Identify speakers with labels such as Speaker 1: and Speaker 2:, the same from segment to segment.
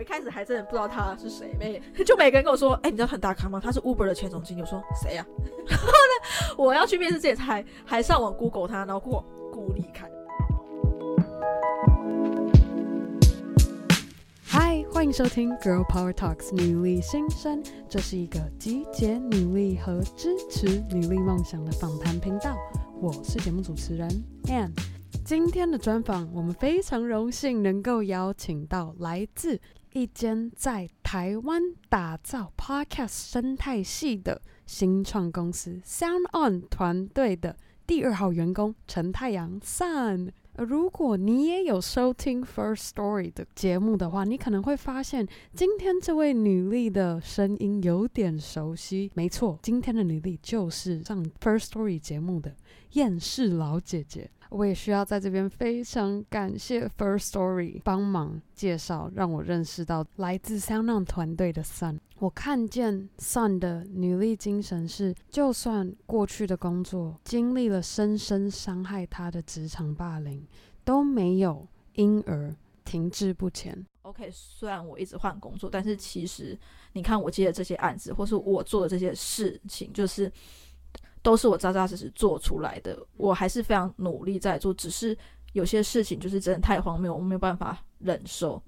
Speaker 1: 一开始还真的不知道他是谁，每就每个人跟我说，哎、你知道他很大咖吗？他是 Uber 的前总经理。我说谁呀？然后呢，我要去面试之前还还上网 Google 他，然后 Google 顾立看。
Speaker 2: 嗨，欢迎收听 Girl Power Talks 女力新生，这是一个集结女力和支持女力梦想的访谈频道。我是节目主持人 Ann。今天的专访，我们非常荣幸能够邀请到来自一间在台湾打造 Podcast 生态系的新创公司 Sound On 团队的第二号员工陈太阳 Sun。如果你也有收听 First Story 的节目的话，你可能会发现今天这位女力的声音有点熟悉。没错，今天的女力就是上 First Story 节目的厌世老姐姐。我也需要在这边非常感谢 First Story 帮忙介绍，让我认识到来自 SoundOn 团队的 Sun。我看见 Sun 的女力精神是，就算过去的工作经历了深深伤害她的职场霸凌，都没有因而停滞不前。
Speaker 1: OK，虽然我一直换工作，但是其实你看我接的这些案子，或是我做的这些事情，就是。都是我扎扎实实做出来的，我还是非常努力在做，只是有些事情就是真的太荒谬，我没有办法忍受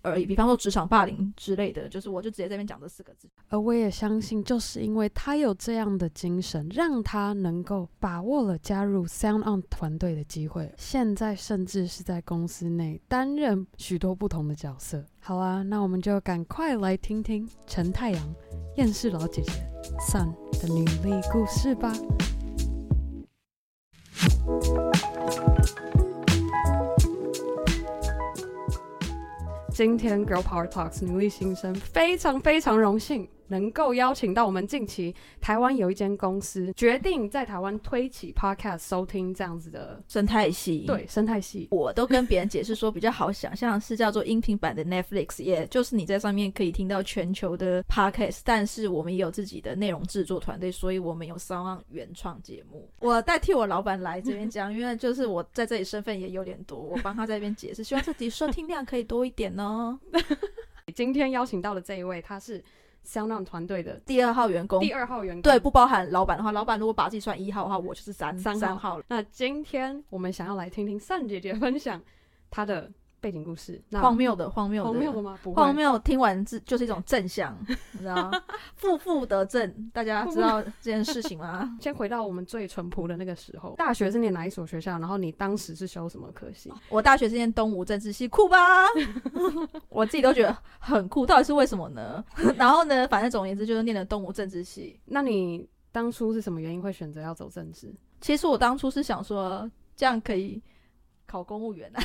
Speaker 1: 而已。比方说职场霸凌之类的，就是我就直接在这边讲这四个字。
Speaker 2: 而我也相信，就是因为他有这样的精神，让他能够把握了加入 Sound On 团队的机会，现在甚至是在公司内担任许多不同的角色。好啊，那我们就赶快来听听陈太阳厌世老姐姐 Sun 的女力故事吧。今天 Girl Power Talks 女力新生非常非常荣幸。能够邀请到我们近期台湾有一间公司决定在台湾推起 Podcast 收听这样子的
Speaker 1: 生态系，
Speaker 2: 对生态系，
Speaker 1: 我都跟别人解释说比较好想象是叫做音频版的 Netflix，也就是你在上面可以听到全球的 Podcast，但是我们也有自己的内容制作团队，所以我们有 SoundOn 原创节目。我代替我老板来这边讲，因为就是我在这里身份也有点多，我帮他在这边解释，希望自己收听量可以多一点哦。
Speaker 2: 今天邀请到的这一位，他是。SoundOn 团队的
Speaker 1: 第二号员工，
Speaker 2: 第二号员工，
Speaker 1: 对，不包含老板的话，老板如果把自己算一号的话，我就是三三号，了。
Speaker 2: 那今天我们想要来听听 Sun 姐姐分享她的。背景故事，
Speaker 1: 荒谬的，荒谬的，
Speaker 2: 荒谬的吗？不，
Speaker 1: 荒谬。听完这就是一种正向，你知道吗？负负得正，大家知道这件事情吗？
Speaker 2: 先回到我们最淳朴的那个时候，大学是念哪一所学校？然后你当时是修什么科系？
Speaker 1: 我大学是念东吴政治系，酷吧？我自己都觉得很酷，到底是为什么呢？然后呢，反正总而言之就是念了东吴政治系。
Speaker 2: 那你当初是什么原因会选择要走政治？
Speaker 1: 其实我当初是想说，这样可以考公务员啊。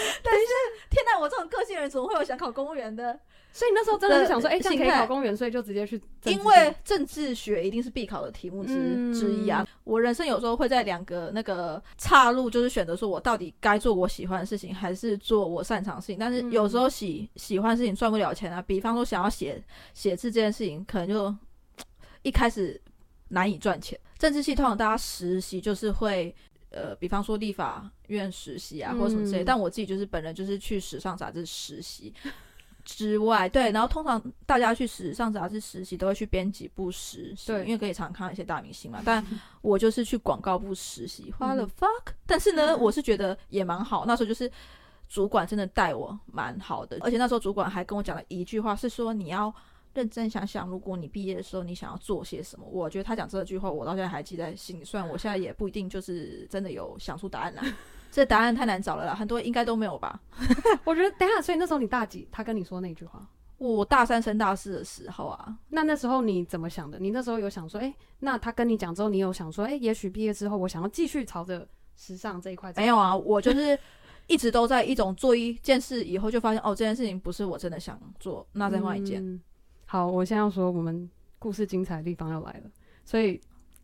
Speaker 1: 但是，天哪！我这种个性的人怎么会有想考公务员的？
Speaker 2: 所以那时候真的是想说，哎、欸，这样可以考公务员，所以就直接去。
Speaker 1: 因为政治学一定是必考的题目之、嗯、之一啊。我人生有时候会在两个那个岔路，就是选择说我到底该做我喜欢的事情，还是做我擅长的事情。但是有时候喜喜欢的事情赚不了钱啊。比方说想要写写字这件事情，可能就一开始难以赚钱。政治系通常大家实习就是会。呃，比方说立法院实习啊，或者什么之类、嗯，但我自己就是本人就是去时尚杂志实习之外，对，然后通常大家去时尚杂志实习都会去编辑部实习，对，因为可以常看一些大明星嘛。但我就是去广告部实习，花了 fuck，但是呢，我是觉得也蛮好。那时候就是主管真的带我蛮好的，而且那时候主管还跟我讲了一句话，是说你要。认真想想，如果你毕业的时候你想要做些什么，我觉得他讲这句话，我到现在还记在心里。虽然我现在也不一定就是真的有想出答案来，这答案太难找了啦，很多应该都没有吧。
Speaker 2: 我觉得等下，所以那时候你大几？他跟你说那句话？
Speaker 1: 我大三升大四的时候啊。
Speaker 2: 那那时候你怎么想的？你那时候有想说，哎、欸，那他跟你讲之后，你有想说，哎、欸，也许毕业之后我想要继续朝着时尚这一块？
Speaker 1: 没有啊，我就是一直都在一种做一件事以后就发现，哦，这件事情不是我真的想做，那再换一件。嗯
Speaker 2: 好，我现在要说我们故事精彩的地方要来了。所以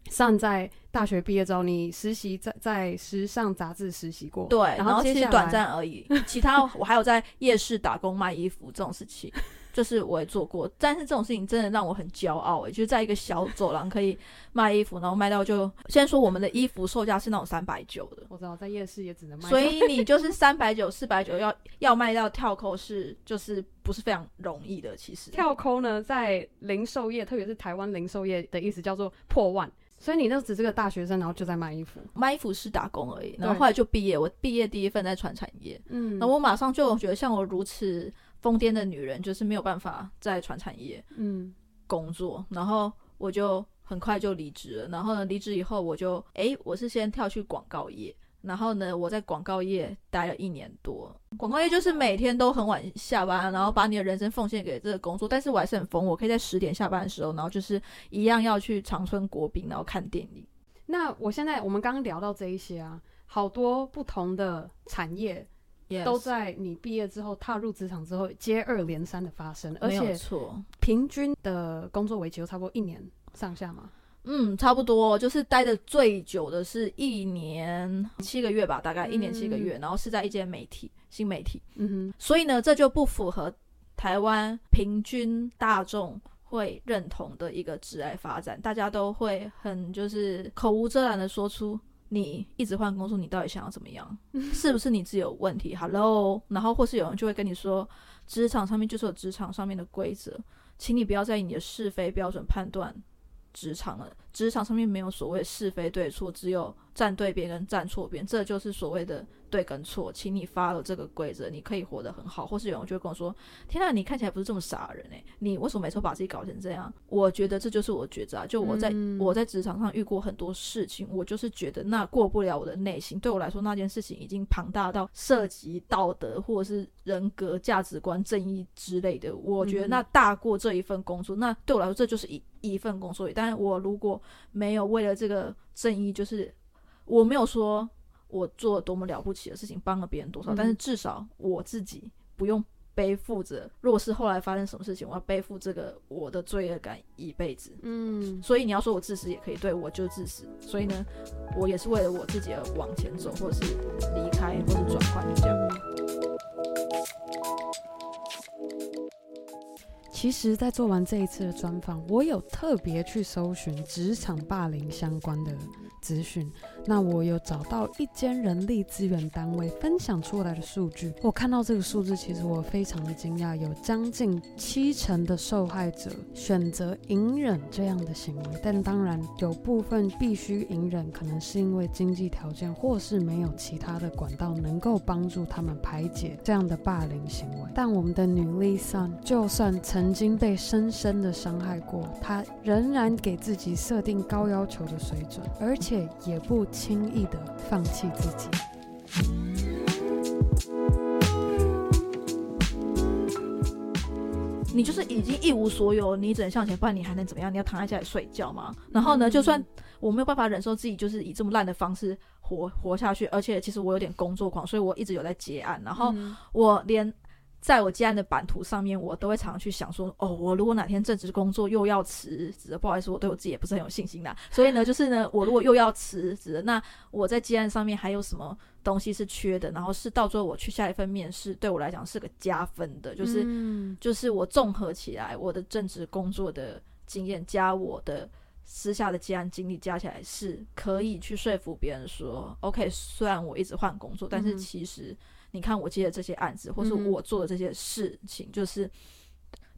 Speaker 2: ，Sun 在大学毕业之后，你实习在在时尚杂志实习过，
Speaker 1: 对，然后其实短暂而已。其他我还有在夜市打工卖衣服这种事情。就是我也做过，但是这种事情真的让我很骄傲诶，就是在一个小走廊可以卖衣服，然后卖到就先说我们的衣服售价是那种三百九的，
Speaker 2: 我知道在夜市也只能卖，
Speaker 1: 所以你就是 三百九、四百九要要卖到跳扣是就是不是非常容易的，其实
Speaker 2: 跳扣呢在零售业，特别是台湾零售业的意思叫做破万。所以你那只是个大学生，然后就在卖衣服，
Speaker 1: 卖衣服是打工而已。然后后来就毕业，我毕业第一份在传产业，嗯，那我马上就觉得像我如此疯癫的女人，就是没有办法在传产业，嗯，工作。然后我就很快就离职了。然后呢，离职以后我就，哎，我是先跳去广告业。然后呢，我在广告业待了一年多。广告业就是每天都很晚下班，然后把你的人生奉献给这个工作。但是我还是很疯，我可以在十点下班的时候，然后就是一样要去长春国宾，然后看电影。
Speaker 2: 那我现在我们刚刚聊到这一些啊，好多不同的产业都在你毕业之后踏入职场之后接二连三的发生，而且错，平均的工作为期都差不多一年上下嘛。
Speaker 1: 嗯，差不多，就是待的最久的是一年七个月吧，大概一年七个月，嗯、然后是在一间媒体，新媒体。嗯哼，所以呢，这就不符合台湾平均大众会认同的一个职业发展，大家都会很就是口无遮拦的说出，你一直换工作，你到底想要怎么样？是不是你自己有问题？Hello，然后或是有人就会跟你说，职场上面就是有职场上面的规则，请你不要在意你的是非标准判断。职场了，职场上面没有所谓是非对错，只有站对边跟站错边，这就是所谓的。对跟错，请你 follow 这个规则，你可以活得很好。或是有人就会跟我说：“天呐，你看起来不是这么傻的人诶，你为什么每次把自己搞成这样？”我觉得这就是我抉择。就我在、嗯、我在职场上遇过很多事情，我就是觉得那过不了我的内心。对我来说，那件事情已经庞大到涉及道德或者是人格、价值观、正义之类的。我觉得那大过这一份工作。那对我来说，这就是一一份工作。但是我如果没有为了这个正义，就是我没有说。我做了多么了不起的事情，帮了别人多少，嗯、但是至少我自己不用背负着。如果是后来发生什么事情，我要背负这个我的罪恶感一辈子。嗯，所以你要说我自私也可以，对，我就自私。所以呢，我也是为了我自己而往前走，或者是离开，或者转换，就这样。
Speaker 2: 其实，在做完这一次的专访，我有特别去搜寻职场霸凌相关的资讯。那我有找到一间人力资源单位分享出来的数据，我看到这个数字，其实我非常的惊讶，有将近七成的受害者选择隐忍这样的行为。但当然，有部分必须隐忍，可能是因为经济条件，或是没有其他的管道能够帮助他们排解这样的霸凌行为。但我们的女力 Sun，就算曾经被深深的伤害过，他仍然给自己设定高要求的水准，而且也不。轻易的放弃自己，
Speaker 1: 你就是已经一无所有，你只能向前，不然你还能怎么样？你要躺在家里睡觉吗？然后呢，就算我没有办法忍受自己就是以这么烂的方式活活下去，而且其实我有点工作狂，所以我一直有在结案，然后我连。在我接案的版图上面，我都会常常去想说，哦，我如果哪天正职工作又要辞职，不好意思，我对我自己也不是很有信心啦。所以呢，就是呢，我如果又要辞职，那我在接案上面还有什么东西是缺的？然后是到最后我去下一份面试，对我来讲是个加分的，就是、嗯、就是我综合起来，我的正职工作的经验加我的私下的接案经历加起来，是可以去说服别人说，OK，虽然我一直换工作，但是其实。你看我接的这些案子，或是我做的这些事情，嗯、就是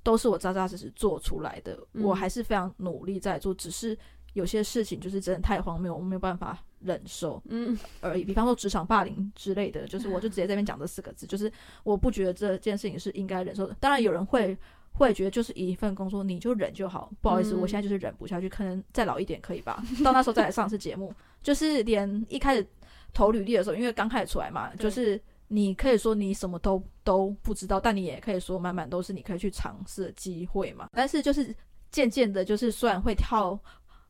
Speaker 1: 都是我扎扎实实做出来的。嗯、我还是非常努力在做，只是有些事情就是真的太荒谬，我没有办法忍受，嗯 而已。比方说职场霸凌之类的，就是我就直接这边讲这四个字，就是我不觉得这件事情是应该忍受的。当然有人会会觉得就是一份工作你就忍就好，不好意思，嗯、我现在就是忍不下去，可能再老一点可以吧，到那时候再来上次节目。就是连一开始投履历的时候，因为刚开始出来嘛，就是。你可以说你什么都都不知道，但你也可以说满满都是你可以去尝试的机会嘛。但是就是渐渐的，就是虽然会跳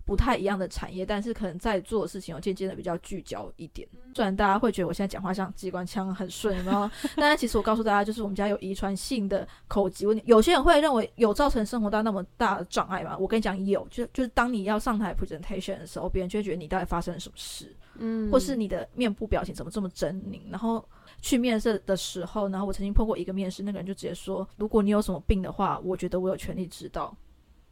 Speaker 1: 不太一样的产业，但是可能在做的事情有渐渐的比较聚焦一点。虽然大家会觉得我现在讲话像机关枪很顺，然后，但是其实我告诉大家，就是我们家有遗传性的口疾问题。有些人会认为有造成生活到那么大的障碍吗？我跟你讲，有，就就是当你要上台 presentation 的时候，别人就会觉得你到底发生了什么事，嗯，或是你的面部表情怎么这么狰狞，然后去面试的时候，然后我曾经碰过一个面试，那个人就直接说，如果你有什么病的话，我觉得我有权利知道，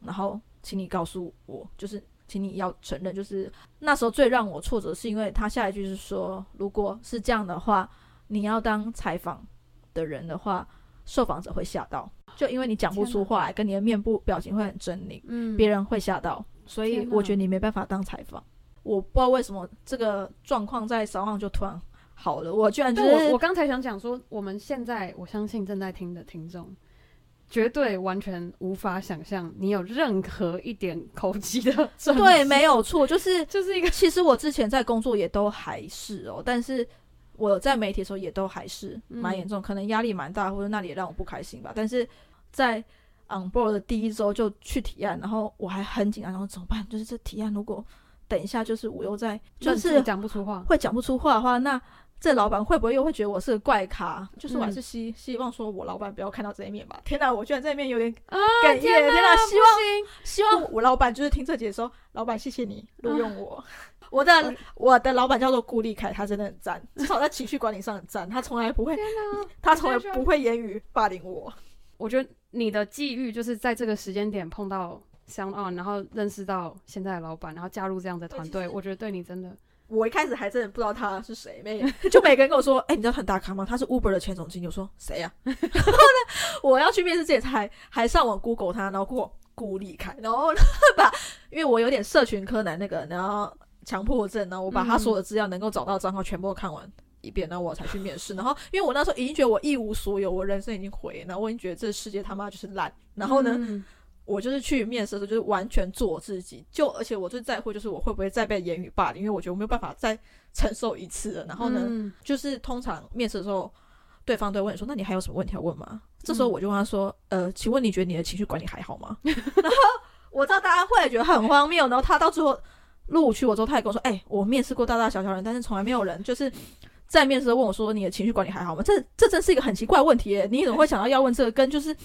Speaker 1: 然后请你告诉我，就是。请你要承认，就是那时候最让我挫折，是因为他下一句是说，如果是这样的话，你要当采访的人的话，受访者会吓到，就因为你讲不出话来，跟你的面部表情会很狰狞，嗯，别人会吓到，所以我觉得你没办法当采访。我不知道为什么这个状况在早上就突然好了，我居然就是
Speaker 2: 我，我刚才想讲说，我们现在我相信正在听的听众。绝对完全无法想象你有任何一点口疾的症。
Speaker 1: 对，没有错，就是
Speaker 2: 就是一个。
Speaker 1: 其实我之前在工作也都还是哦，但是我在媒体的时候也都还是蛮严重，嗯、可能压力蛮大，或者那里也让我不开心吧。但是在 on board 的第一周就去提案，然后我还很紧张，然后怎么办？就是这提案如果等一下就是我又在就是
Speaker 2: 讲不出话，
Speaker 1: 会讲不出话的话，那。这老板会不会又会觉得我是个怪咖？就是我还是希、嗯、希望说，我老板不要看到这一面吧。天哪，我居然这一面有点哽咽！天哪，希望希望我老板就是听这节说，老板谢谢你录用我。啊、我的我的老板叫做顾立凯，他真的很赞，至少在情绪管理上很赞。他从来不会，他从来不会言语霸凌我。
Speaker 2: 我觉得你的际遇就是在这个时间点碰到 SoundOn，然后认识到现在的老板，然后加入这样的团队，我觉得对你真的。
Speaker 1: 我一开始还真的不知道他是谁，没 就每个人跟我说：“哎、欸，你知道很大咖吗？他是 Uber 的前总经理。”我说：“谁呀、啊？”然后呢，我要去面试之前才还上网 Google 他，然后 Google 顾立凯，然后把因为我有点社群柯南那个，然后强迫症，然后我把他所有的资料能够找到账号全部看完一遍，然后我才去面试。然后因为我那时候已经觉得我一无所有，我人生已经毁了，然后我已经觉得这世界他妈就是烂。然后呢？嗯我就是去面试的时候，就是完全做我自己，就而且我最在乎就是我会不会再被言语霸凌，因为我觉得我没有办法再 承受一次了。然后呢，嗯、就是通常面试的时候，对方都会问说：“那你还有什么问题要问吗？”嗯、这时候我就问他说：“呃，请问你觉得你的情绪管理还好吗？” 然后我知道大家会觉得很荒谬，然后他到最后录取我之后，他也跟我说：“哎、欸，我面试过大大小小人，但是从来没有人就是在面试问我说你的情绪管理还好吗？”这这真是一个很奇怪的问题耶，你怎么会想到要问这个？跟就是。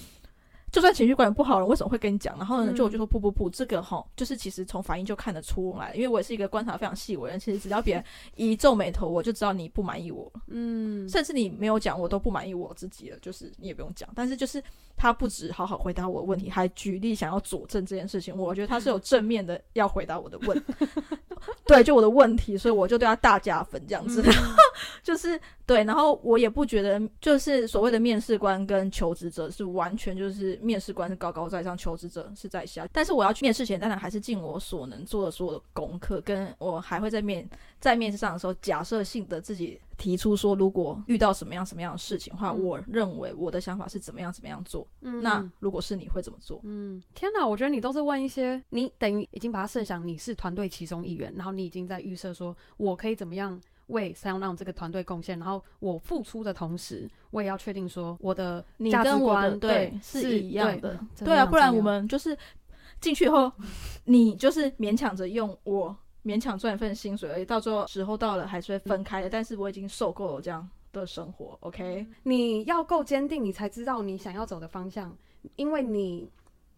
Speaker 1: 就算情绪管理不好了，为什么会跟你讲？然后呢，就我就说不不不，这个哈，就是其实从反应就看得出来，因为我也是一个观察非常细微的人。其实只要别人一皱眉头，我就知道你不满意我。嗯，甚至你没有讲，我都不满意我自己了。就是你也不用讲，但是就是他不止好好回答我的问题，还举例想要佐证这件事情。我觉得他是有正面的要回答我的问，对，就我的问题，所以我就对他大加分这样子。嗯、就 是对，然后我也不觉得，就是所谓的面试官跟求职者是完全就是。面试官是高高在上，求职者是在下。但是我要去面试前，当然还是尽我所能做的所有的功课。跟我还会在面在面试上的时候，假设性的自己提出说，如果遇到什么样什么样的事情的话，嗯、我认为我的想法是怎么样怎么样做。嗯，那如果是你会怎么做？
Speaker 2: 嗯，天哪，我觉得你都是问一些，你等于已经把它设想你是团队其中一员，然后你已经在预设说我可以怎么样。为 SoundOn 这个团队贡献，然后我付出的同时，我也要确定说我的价值观对是一样的，
Speaker 1: 对啊，不然我们就是进去以后，你就是勉强着用我勉强赚一份薪水而已，到最后时候到了还是会分开的。但是我已经受够了这样的生活，OK？
Speaker 2: 你要够坚定，你才知道你想要走的方向，因为你。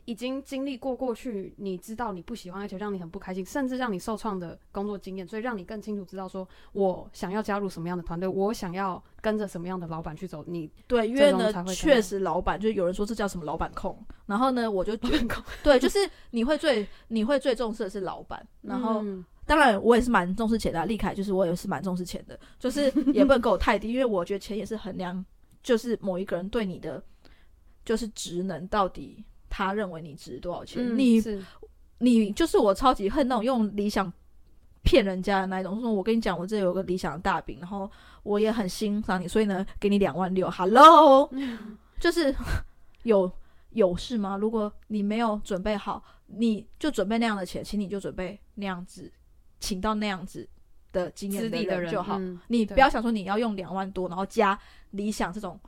Speaker 2: 已经经历过过去，你知道你不喜欢，而且让你很不开心，甚至让你受创的工作经验，所以让你更清楚知道说，我想要加入什么样的团队，我想要跟着什么样的老板去走。你
Speaker 1: 对，因为呢，确实老板就是有人说这叫什么老板控，然后呢，我就觉得 对，就是你会最你会最重视的是老板，然后、嗯、当然我也是蛮重视钱的、啊，立凯就是我也是蛮重视钱的，就是也不能给我太低，因为我觉得钱也是衡量，就是某一个人对你的就是职能到底。他认为你值多少钱？嗯、你你就是我超级恨那种用理想骗人家的那一种。说我跟你讲，我这有个理想的大饼，然后我也很欣赏你，所以呢，给你两万六。Hello，、嗯、就是有有事吗？如果你没有准备好，你就准备那样的钱，请你就准备那样子，请到那样子的经验的人就好。嗯、你不要想说你要用两万多，然后加理想这种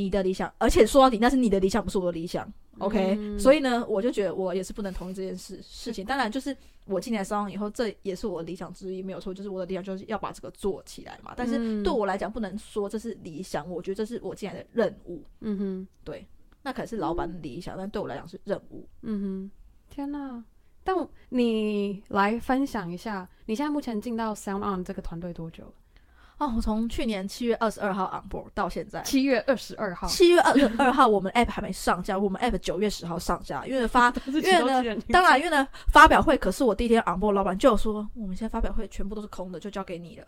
Speaker 1: 你的理想，而且说到底那是你的理想，不是我的理想。OK，、嗯、所以呢，我就觉得我也是不能同意这件事事情。当然，就是我进来 SoundOn 以后，这也是我的理想之一，没有错。就是我的理想就是要把这个做起来嘛。但是对我来讲，不能说这是理想，我觉得这是我进来的任务。嗯哼，对，那可能是老板的理想，嗯、但对我来讲是任务。嗯哼，
Speaker 2: 天哪！但你来分享一下，你现在目前进到 SoundOn 这个团队多久了？
Speaker 1: 哦，我从去年七月二十二号 on board 到现在，
Speaker 2: 七月二十二号，
Speaker 1: 七月二十二号我们 app 还没上架，我们 app 九月十号上架，因为发，因为呢，当然，因为呢，发表会，可是我第一天 on board，老板就说，我们现在发表会全部都是空的，就交给你了，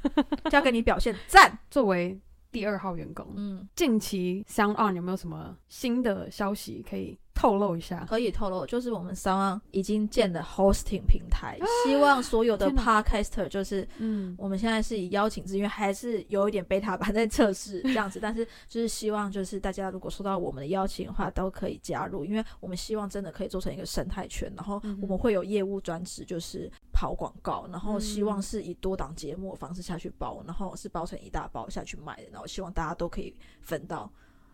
Speaker 1: 交给你表现，赞。
Speaker 2: 作为第二号员工，嗯，近期 SoundOn 有没有什么新的消息可以？透露一下，
Speaker 1: 可以透露，就是我们 SoundOn 已经建了 hosting 平台，啊、希望所有的 podcaster 就是，嗯，我们现在是以邀请制，因为还是有一点 beta 版在测试这样子，但是就是希望就是大家如果收到我们的邀请的话，都可以加入，因为我们希望真的可以做成一个生态圈，然后我们会有业务专职，就是跑广告，然后希望是以多档节目的方式下去包，然后是包成一大包下去卖的，然后希望大家都可以分到。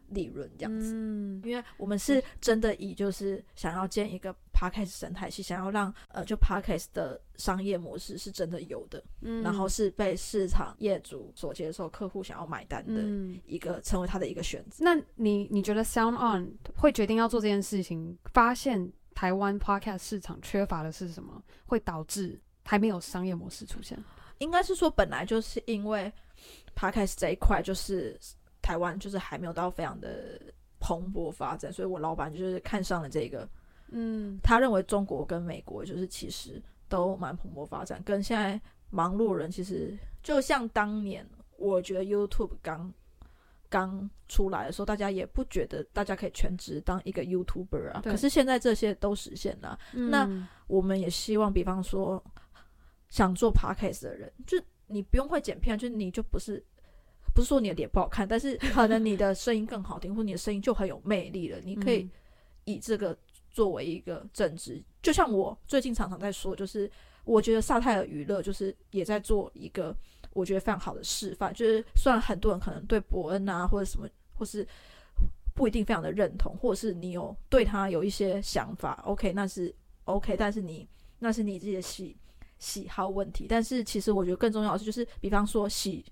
Speaker 1: 利润这样子，嗯，因为我们是真的以就是想要建一个 podcast 生态系，想要让呃就 podcast 的商业模式是真的有的，嗯，然后是被市场业主所接受，客户想要买单的一个，嗯，成为他的一个选择。
Speaker 2: 那你你觉得 SoundOn 会决定要做这件事情，发现台湾 podcast 市场缺乏的是什么，会导致还没有商业模式出现？
Speaker 1: 应该是说本来就是因为 podcast 这一块就是。台湾就是还没有到非常的蓬勃发展，所以我老板就是看上了这个，嗯，他认为中国跟美国就是其实都蛮蓬勃发展，跟现在忙碌人其实就像当年，我觉得 YouTube 刚刚出来的时候，大家也不觉得大家可以全职当一个 YouTuber 啊，可是现在这些都实现了，嗯，那我们也希望，比方说想做 Podcast 的人，就你不用会剪片，就你就不是。不是说你的脸不好看，但是可能你的声音更好听，或你的声音就很有魅力了。你可以以这个作为一个正职，就像我最近常常在说，就是我觉得萨泰尔娱乐就是也在做一个我觉得非常好的示范。就是虽然很多人可能对伯恩啊或者什么，或是不一定非常的认同，或者是你有对他有一些想法，OK，那是 OK，但是你那是你自己的戏。喜好问题，但是其实我觉得更重要的是，就是比方说喜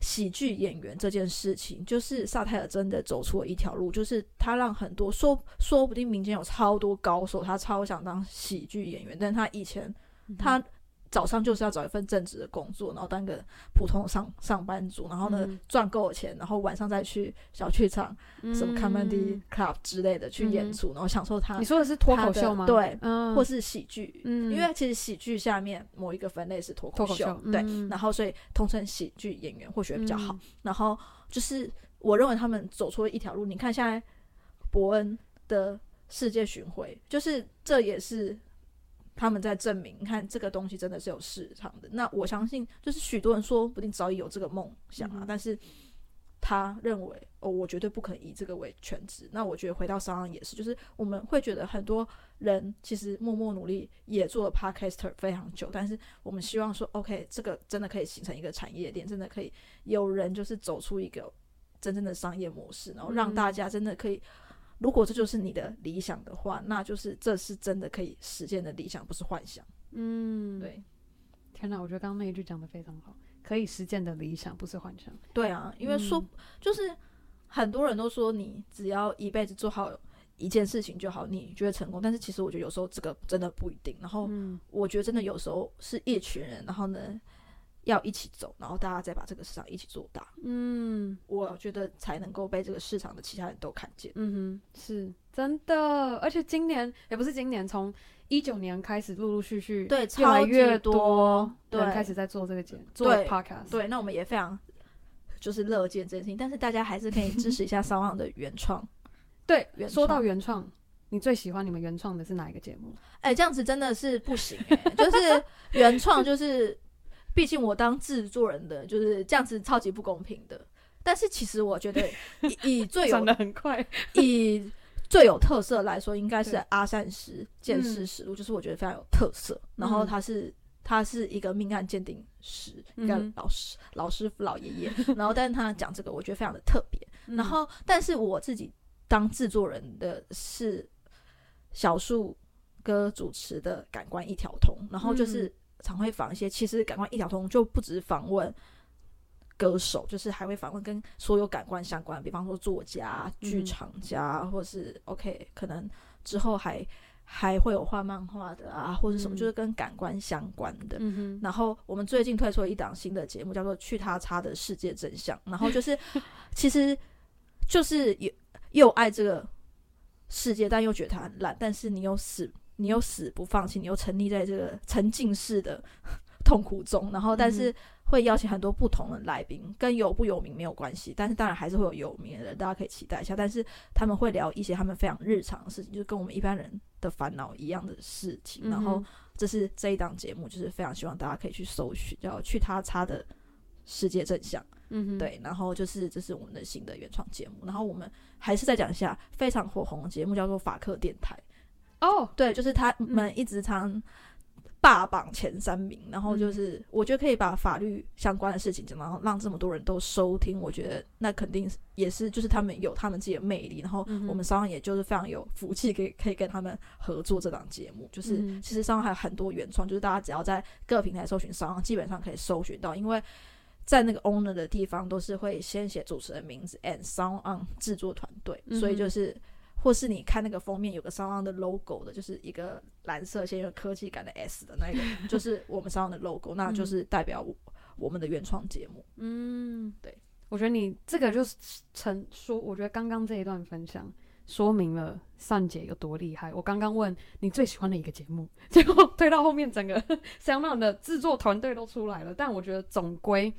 Speaker 1: 喜剧演员这件事情，就是萨泰尔真的走出了一条路，就是他让很多说说不定民间有超多高手，他超想当喜剧演员，但他以前他。嗯早上就是要找一份正职的工作，然后当个普通上上班族，然后呢赚够了钱，然后晚上再去小剧场、嗯、什么 comedy club 之类的去演出，嗯、然后享受他。
Speaker 2: 你说的是脱口秀吗？
Speaker 1: 对，嗯、或是喜剧。嗯，因为其实喜剧下面某一个分类是脱口秀，口秀对，嗯、然后所以通称喜剧演员或许比较好。嗯、然后就是我认为他们走出了一条路。你看现在伯恩的世界巡回，就是这也是。他们在证明，你看这个东西真的是有市场的。那我相信，就是许多人说不定早已有这个梦想啊，嗯、但是他认为哦，我绝对不可能以这个为全职。那我觉得回到商行也是，就是我们会觉得很多人其实默默努力也做了 Podcaster 非常久，但是我们希望说，OK，这个真的可以形成一个产业链，真的可以有人就是走出一个真正的商业模式，然后让大家真的可以。如果这就是你的理想的话，那就是这是真的可以实现的理想，不是幻想。嗯，对。
Speaker 2: 天哪，我觉得刚刚那一句讲得非常好，可以实践的理想不是幻想。
Speaker 1: 对啊，因为说、嗯、就是很多人都说你只要一辈子做好一件事情就好，你觉得成功。但是其实我觉得有时候这个真的不一定。然后我觉得真的有时候是一群人，然后呢。要一起走，然后大家再把这个市场一起做大。嗯，我觉得才能够被这个市场的其他人都看见。
Speaker 2: 嗯哼，是真的。而且今年也不是今年，从一九年开始，陆陆续续
Speaker 1: 对
Speaker 2: 越来越多对开始在做这个节目，做 podcast。
Speaker 1: 对，那我们也非常就是乐见这件事情，但是大家还是可以支持一下 SoundOn 的原创。
Speaker 2: 对，说到原创，你最喜欢你们原创的是哪一个节目？
Speaker 1: 哎，这样子真的是不行哎，就是原创就是。毕竟我当制作人的就是这样子，超级不公平的。但是其实我觉得以，以最有
Speaker 2: 很快
Speaker 1: 以最有特色来说，应该是阿善师鉴识实录，就是我觉得非常有特色。嗯、然后他是他是一个命案鉴定师，一个老师、老师傅、老爷爷。然后，但是他讲这个，我觉得非常的特别。然后，但是我自己当制作人的是小树哥主持的《感官一条通》，然后就是常会访一些，其实《感官一条通》就不只是访问歌手，就是还会访问跟所有感官相关，比方说作家、剧场家，或是 OK，可能之后还。还会有画漫画的啊，或者什么，就是跟感官相关的。嗯、然后我们最近推出了一档新的节目，叫做《去他叉的世界真相》。然后就是，其实就是又又爱这个世界，但又觉得它很烂。但是你又死，你又死不放弃，你又沉溺在这个沉浸式的 痛苦中。然后，但是。会邀请很多不同的来宾，跟有不有名没有关系，但是当然还是会有有名的人，大家可以期待一下。但是他们会聊一些他们非常日常的事情，就是跟我们一般人的烦恼一样的事情。嗯、然后这是这一档节目，就是非常希望大家可以去搜寻，叫“去他叉的世界真相”。嗯哼，对。然后就是这是我们的新的原创节目。然后我们还是再讲一下非常火红的节目，叫做法克电台。哦，对，就是他们一直常。霸榜前三名，然后就是我觉得可以把法律相关的事情讲，然后让这么多人都收听，我觉得那肯定也是就是他们有他们自己的魅力，然后我们商也就是非常有福气，可以可以跟他们合作这档节目。就是其实商还有很多原创，就是大家只要在各个平台搜寻商，基本上可以搜寻到，因为在那个 owner 的地方都是会先写主持人名字 and SoundOn 制作团队，所以就是。或是你看那个封面有个 SoundOn 的 logo 的，就是一个蓝色先有科技感的 S 的那个，就是我们 SoundOn 的 logo，那就是代表我我们的原创节目。嗯，对，
Speaker 2: 我觉得你这个就是成说，我觉得刚刚这一段分享说明了 Sun 姐有多厉害。我刚刚问你最喜欢的一个节目，结果推到后面整个 SoundOn 的制作团队都出来了，但我觉得总归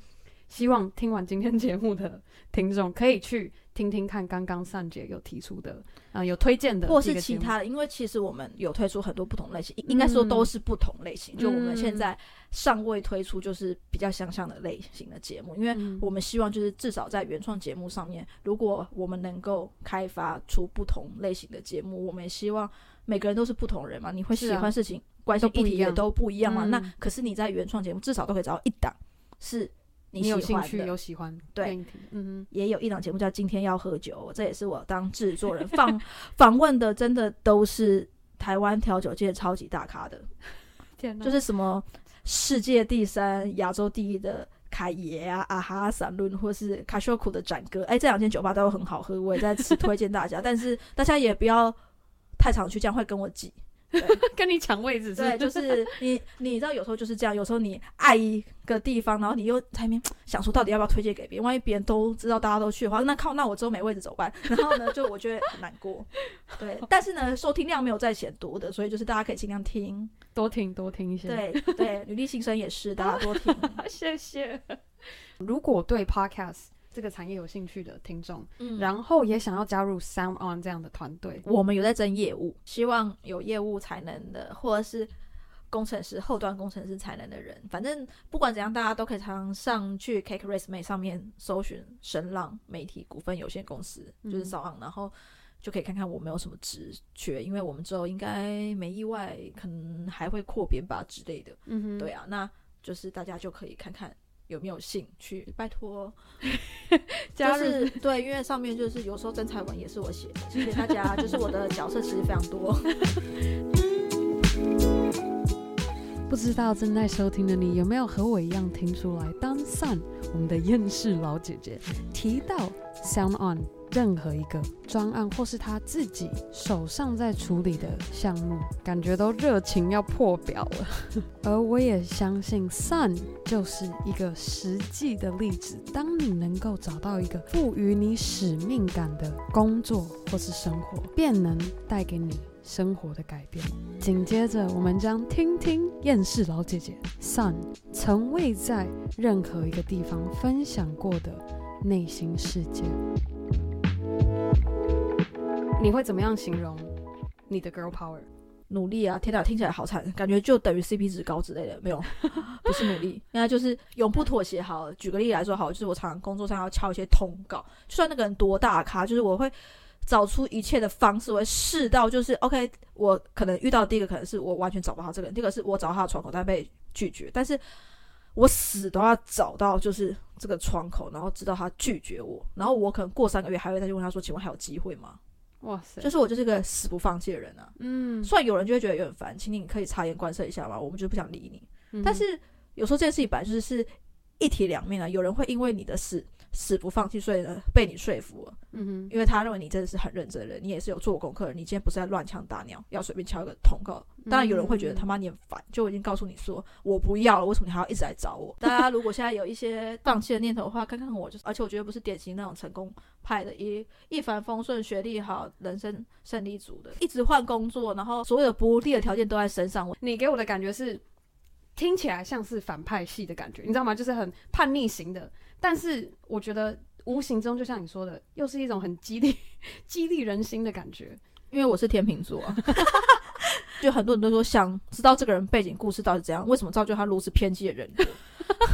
Speaker 2: 希望听完今天节目的听众可以去。听听看，刚刚 Sun 姐有提出的啊、呃，有推荐的，
Speaker 1: 或是其他的，因为其实我们有推出很多不同类型，嗯、应该说都是不同类型。就我们现在尚未推出就是比较相像的类型的节目，因为我们希望就是至少在原创节目上面，如果我们能够开发出不同类型的节目，我们也希望每个人都是不同人嘛，你会喜欢事情、啊、关心议题也都不一样嘛。那可是你在原创节目至少都可以找到一档是。你，
Speaker 2: 你有兴趣有喜欢
Speaker 1: 对，嗯，也有一档节目叫《今天要喝酒》，这也是我当制作人访访问的，真的都是台湾调酒界超级大咖的，天哪，就是什么世界第三、亚洲第一的凯爷啊、啊哈散论，或是卡修库的展哥，哎，这两间酒吧都很好喝，我也在此推荐大家，但是大家也不要太常去，这样会跟我挤。
Speaker 2: 跟你抢位置是，
Speaker 1: 对，就是你，你知道有时候就是这样，有时候你爱一个地方，然后你又在那边想说到底要不要推荐给别人，万一别人都知道大家都去的话，那靠，那我之后没位置怎么办？然后呢，就我觉得很难过。对，但是呢，收听量没有在显多的，所以就是大家可以尽量听，
Speaker 2: 多听多听一些。
Speaker 1: 对对，女力新生也是，大家多听。
Speaker 2: 谢谢。如果对 Podcast。这个产业有兴趣的听众，嗯，然后也想要加入 SoundOn 这样的团队，
Speaker 1: 我们有在征业务，希望有业务才能的，或者是工程师、后端工程师才能的人。反正不管怎样，大家都可以常上去 CakeResume 上面搜寻声浪媒体股份有限公司，就是 SoundOn，然后就可以看看我们有什么职缺，因为我们之后应该没意外，可能还会扩编吧之类的。嗯哼，对啊，那就是大家就可以看看。有没有兴趣？拜托，就是对，因为上面就是有时候真才文也是我写的，谢谢大家。就是我的角色其实非常多。
Speaker 2: 不知道正在收听的你有没有和我一样听出来？当 Sun 我们的厌世老姐姐提到 SoundOn。任何一个专案或是他自己手上在处理的项目，感觉都热情要破表了。而我也相信，Sun 就是一个实际的例子。当你能够找到一个赋予你使命感的工作或是生活，便能带给你生活的改变。紧接着，我们将听听厌世老姐姐 Sun 从未在任何一个地方分享过的内心世界。你会怎么样形容你的 girl power？
Speaker 1: 努力啊！天哪，听起来好惨，感觉就等于 CP 值高之类的。没有，不是努力，应该就是永不妥协。好，举个例来说，好，就是我常常工作上要敲一些通告，就算那个人多大咖，就是我会找出一切的方式，我会试到就是 OK。我可能遇到第一个可能是我完全找不到这个人，第二个是我找到他的窗口，但被拒绝，但是我死都要找到就是这个窗口，然后知道他拒绝我，然后我可能过三个月还会再去问他说：“请问还有机会吗？”
Speaker 2: 哇塞，
Speaker 1: 就是我就是个死不放弃的人啊。
Speaker 2: 嗯，
Speaker 1: 虽然有人就会觉得有点烦，请你可以察言观色一下嘛，我们就不想理你。
Speaker 2: 嗯、
Speaker 1: 但是有时候这件事情本来就是是一体两面啊，有人会因为你的死死不放弃，所以呢被你说服了。
Speaker 2: 嗯哼，
Speaker 1: 因为他认为你真的是很认真的人，你也是有做功课的，你今天不是在乱枪打鸟，要随便敲一个通告。当然有人会觉得他妈你很烦，就我已经告诉你说我不要了，为什么你还要一直来找我？大家如果现在有一些放弃的念头的话，看看我就是，而且我觉得不是典型那种成功派的，一一帆风顺、学历好、人生胜利组的，一直换工作，然后所有的不利的条件都在身上。
Speaker 2: 你给我的感觉是听起来像是反派系的感觉，你知道吗？就是很叛逆型的，但是我觉得。无形中，就像你说的，又是一种很激励、激励人心的感觉。
Speaker 1: 因为我是天秤座，啊，就很多人都说想知道这个人背景故事到底怎样，为什么造就他如此偏激的人格。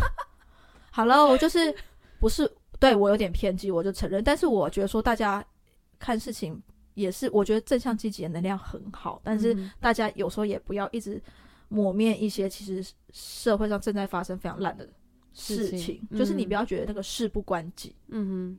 Speaker 1: 好了，我就是不是对我有点偏激，我就承认。但是我觉得说大家看事情也是，我觉得正向积极的能量很好，但是大家有时候也不要一直抹灭一些其实社会上正在发生非常烂的。事情，事情就是你不要觉得那个事不关己。
Speaker 2: 嗯哼，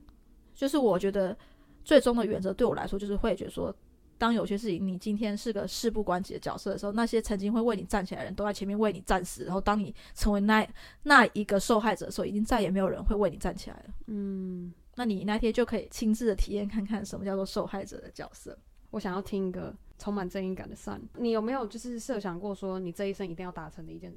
Speaker 1: 就是我觉得最终的原则对我来说，就是会觉得说，当有些事情你今天是个事不关己的角色的时候，那些曾经会为你站起来的人都在前面为你战死，然后当你成为那那一个受害者的时候，已经再也没有人会为你站起来了。
Speaker 2: 嗯，
Speaker 1: 那你那天就可以亲自的体验看看什么叫做受害者的角色。
Speaker 2: 我想要听一个充满正义感的 Sun，你有没有就是设想过说，你这一生一定要达成的一件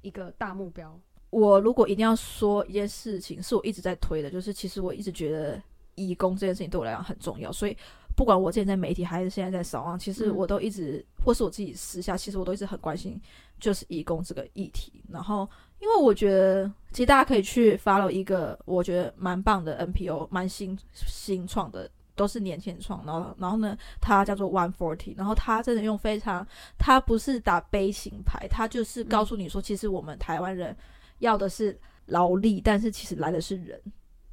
Speaker 2: 一个大目标？
Speaker 1: 我如果一定要说一件事情，是我一直在推的，就是其实我一直觉得义工这件事情对我来讲很重要，所以不管我之前在媒体还是现在在扫网，其实我都一直，嗯、或是我自己私下，其实我都一直很关心，就是义工这个议题。然后，因为我觉得，其实大家可以去 follow 一个我觉得蛮棒的 NPO，蛮新新创的，都是年轻人创。然后，然后呢，他叫做 One Forty，然后他真的用非常，他不是打悲情牌，他就是告诉你说，其实我们台湾人。要的是劳力，但是其实来的是人，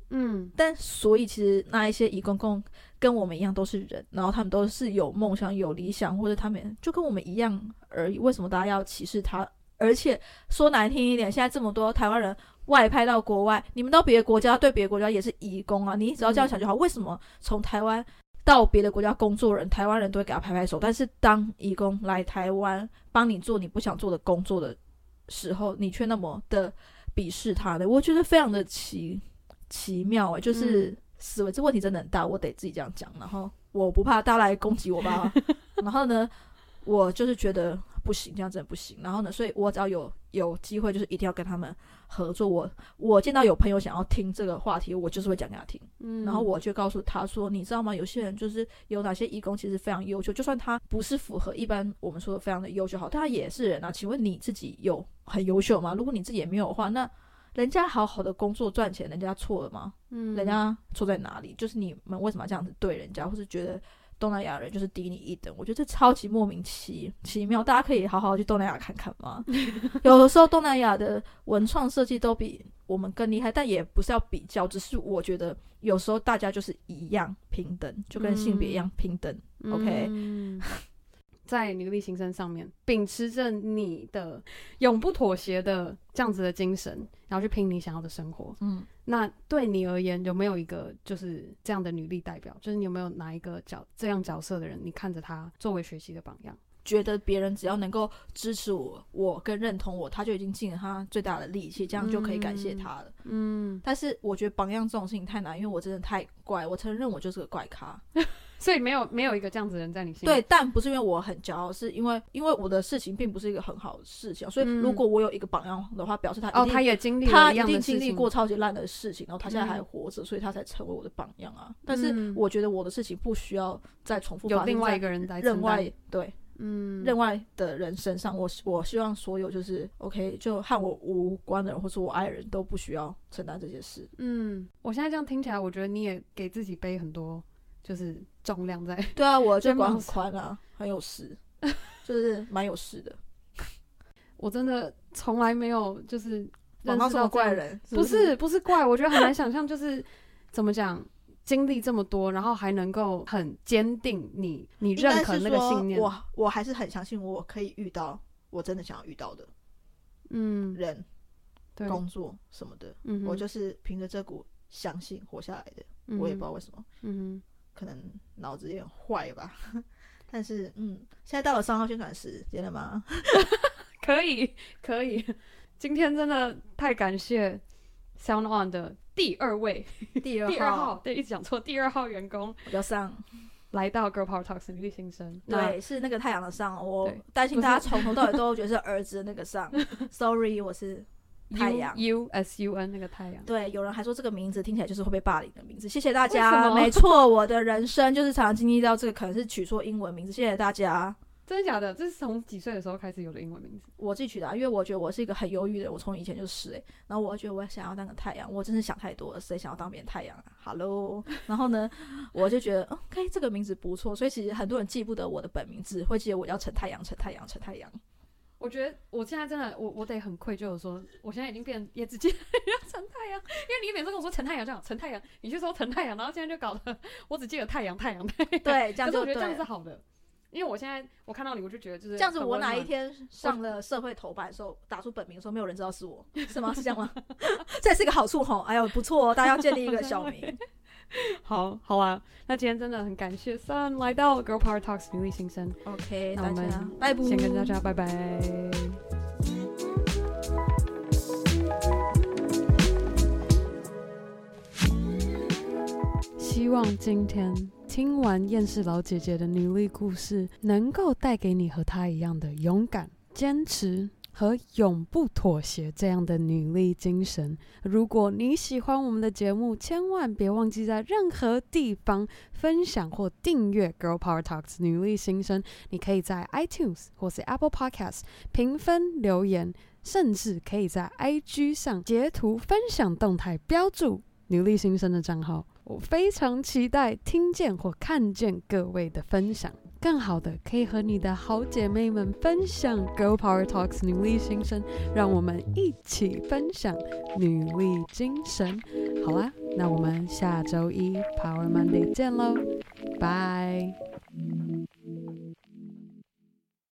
Speaker 2: 嗯，
Speaker 1: 但所以其实那一些移工工跟我们一样都是人，然后他们都是有梦想、有理想，或者他们就跟我们一样而已。为什么大家要歧视他？而且说难听一点，现在这么多台湾人外派到国外，你们到别的国家，对别的国家也是移工啊。你只要这样想就好。嗯、为什么从台湾到别的国家工作人，台湾人都会给他拍拍手，但是当移工来台湾帮你做你不想做的工作的时候，你却那么的鄙视他呢，我觉得非常的奇奇妙哎、欸，就是思维、嗯、这问题真的很大，我得自己这样讲。然后我不怕大家来攻击我吧，然后呢，我就是觉得。不行，这样真的不行。然后呢，所以我只要有有机会，就是一定要跟他们合作。我我见到有朋友想要听这个话题，我就是会讲给他听。嗯，然后我就告诉他说：“你知道吗？有些人就是有哪些义工其实非常优秀，就算他不是符合一般我们说的非常的优秀好，他也是人啊。请问你自己有很优秀吗？如果你自己也没有的话，那人家好好的工作赚钱，人家错了吗？嗯，人家错在哪里？就是你们为什么要这样子对人家，或是觉得？”东南亚人就是低你一等，我觉得这超级莫名其其妙。大家可以好好去东南亚看看吗？有的时候东南亚的文创设计都比我们更厉害，但也不是要比较，只是我觉得有时候大家就是一样平等，就跟性别一样平等。嗯、OK。嗯
Speaker 2: 在女力新生上面，秉持着你的永不妥协的这样子的精神，然后去拼你想要的生活。
Speaker 1: 嗯，
Speaker 2: 那对你而言，有没有一个就是这样的女力代表？就是你有没有哪一个角这样角色的人，你看着他作为学习的榜样，
Speaker 1: 觉得别人只要能够支持我，我跟认同我，他就已经尽了他最大的力气，这样就可以感谢他了。
Speaker 2: 嗯，
Speaker 1: 但是我觉得榜样这种事情太难，因为我真的太怪，我承认我就是个怪咖。
Speaker 2: 所以没有没有一个这样子的人在你心里。
Speaker 1: 对，但不是因为我很骄傲，是因为因为我的事情并不是一个很好的事情，所以如果我有一个榜样的话，表示他
Speaker 2: 哦，他也经历
Speaker 1: 他一定经历过超级烂的事情，然后他现在还活着，嗯、所以他才成为我的榜样啊。但是我觉得我的事情不需要再重复发生在
Speaker 2: 有另外一个人在
Speaker 1: 任外对，
Speaker 2: 嗯，
Speaker 1: 任外的人身上。我我希望所有就是 OK，就和我无关的人或是我爱人都不需要承担这些事。
Speaker 2: 嗯，我现在这样听起来，我觉得你也给自己背很多。就是重量在
Speaker 1: 对啊，我肩膀很宽啊，很有势，就是蛮有势的。
Speaker 2: 我真的从来没有就是认识到
Speaker 1: 怪人，
Speaker 2: 不是不是怪，我觉得很难想象，就是怎么讲，经历这么多，然后还能够很坚定你你认可那个信念。
Speaker 1: 我我还是很相信我可以遇到我真的想要遇到的，
Speaker 2: 嗯，
Speaker 1: 人，对，工作什么的，
Speaker 2: 嗯，
Speaker 1: 我就是凭着这股相信活下来的，我也不知道为什么，
Speaker 2: 嗯。
Speaker 1: 可能脑子有点坏吧。但是，嗯，现在到了三号宣传时间了吗？
Speaker 2: 可以，可以。今天真的太感谢 Sound On 的第二位，
Speaker 1: 第二号，
Speaker 2: 第二号，对，一直讲错，第二号员工，
Speaker 1: 我叫上。
Speaker 2: 来到 Girl Power Talks 女力新生，
Speaker 1: 对，是那个太阳的上，我担心大家从头到尾都 觉得是儿子的那个上，Sorry，我是太阳
Speaker 2: ，U S U N 那个太阳。
Speaker 1: 对，有人还说这个名字听起来就是会被霸凌的名字，谢谢大家。没错，我的人生就是常常经历到这个，可能是取错英文名字，谢谢大家。
Speaker 2: 真的假的？这是从几岁的时候开始有的英文名字？
Speaker 1: 我自己取的，啊，因为我觉得我是一个很忧郁的人，我从以前就是哎、欸。然后我觉得我想要当个太阳，我真是想太多了，谁想要当别人太阳啊？Hello，然后呢，我就觉得 OK 这个名字不错，所以其实很多人记不得我的本名字，会记得我叫陈太阳，陈太阳，陈太阳。
Speaker 2: 我觉得我现在真的，我我得很愧疚的说，我现在已经变也只记得陈太阳，因为你每次跟我说陈太阳这样，陈太阳，你去说陈太阳，然后现在就搞得我只记得太阳，太阳，太阳。
Speaker 1: 对，这样就
Speaker 2: 我觉得这样是好的。因为我现在我看到你，我就觉得就是
Speaker 1: 这样子。我哪一天上了社会头版的时候，打出本名的时候，没有人知道是我，是吗？是这样吗？这是一个好处吼。哎呦，不错哦，大家要建立一个 小名。
Speaker 2: 好好啊，那今天真的很感谢 Sun 来到 Girl Power Talks 女力新生。
Speaker 1: OK，
Speaker 2: 那我们
Speaker 1: 拜拜，
Speaker 2: 先跟大家拜拜。希望今天听完厌世老姐姐的女力故事，能够带给你和她一样的勇敢、坚持和永不妥协这样的女力精神。如果你喜欢我们的节目，千万别忘记在任何地方分享或订阅《Girl Power Talks》女力新生。你可以在 iTunes 或是 Apple Podcast 评分留言，甚至可以在 IG 上截图分享动态，标注“女力新生”的账号。我非常期待听见或看见各位的分享，更好的可以和你的好姐妹们分享 Girl Power Talks 女力新生，让我们一起分享女力精神。好啦，那我们下周一 Power Monday 见喽，拜。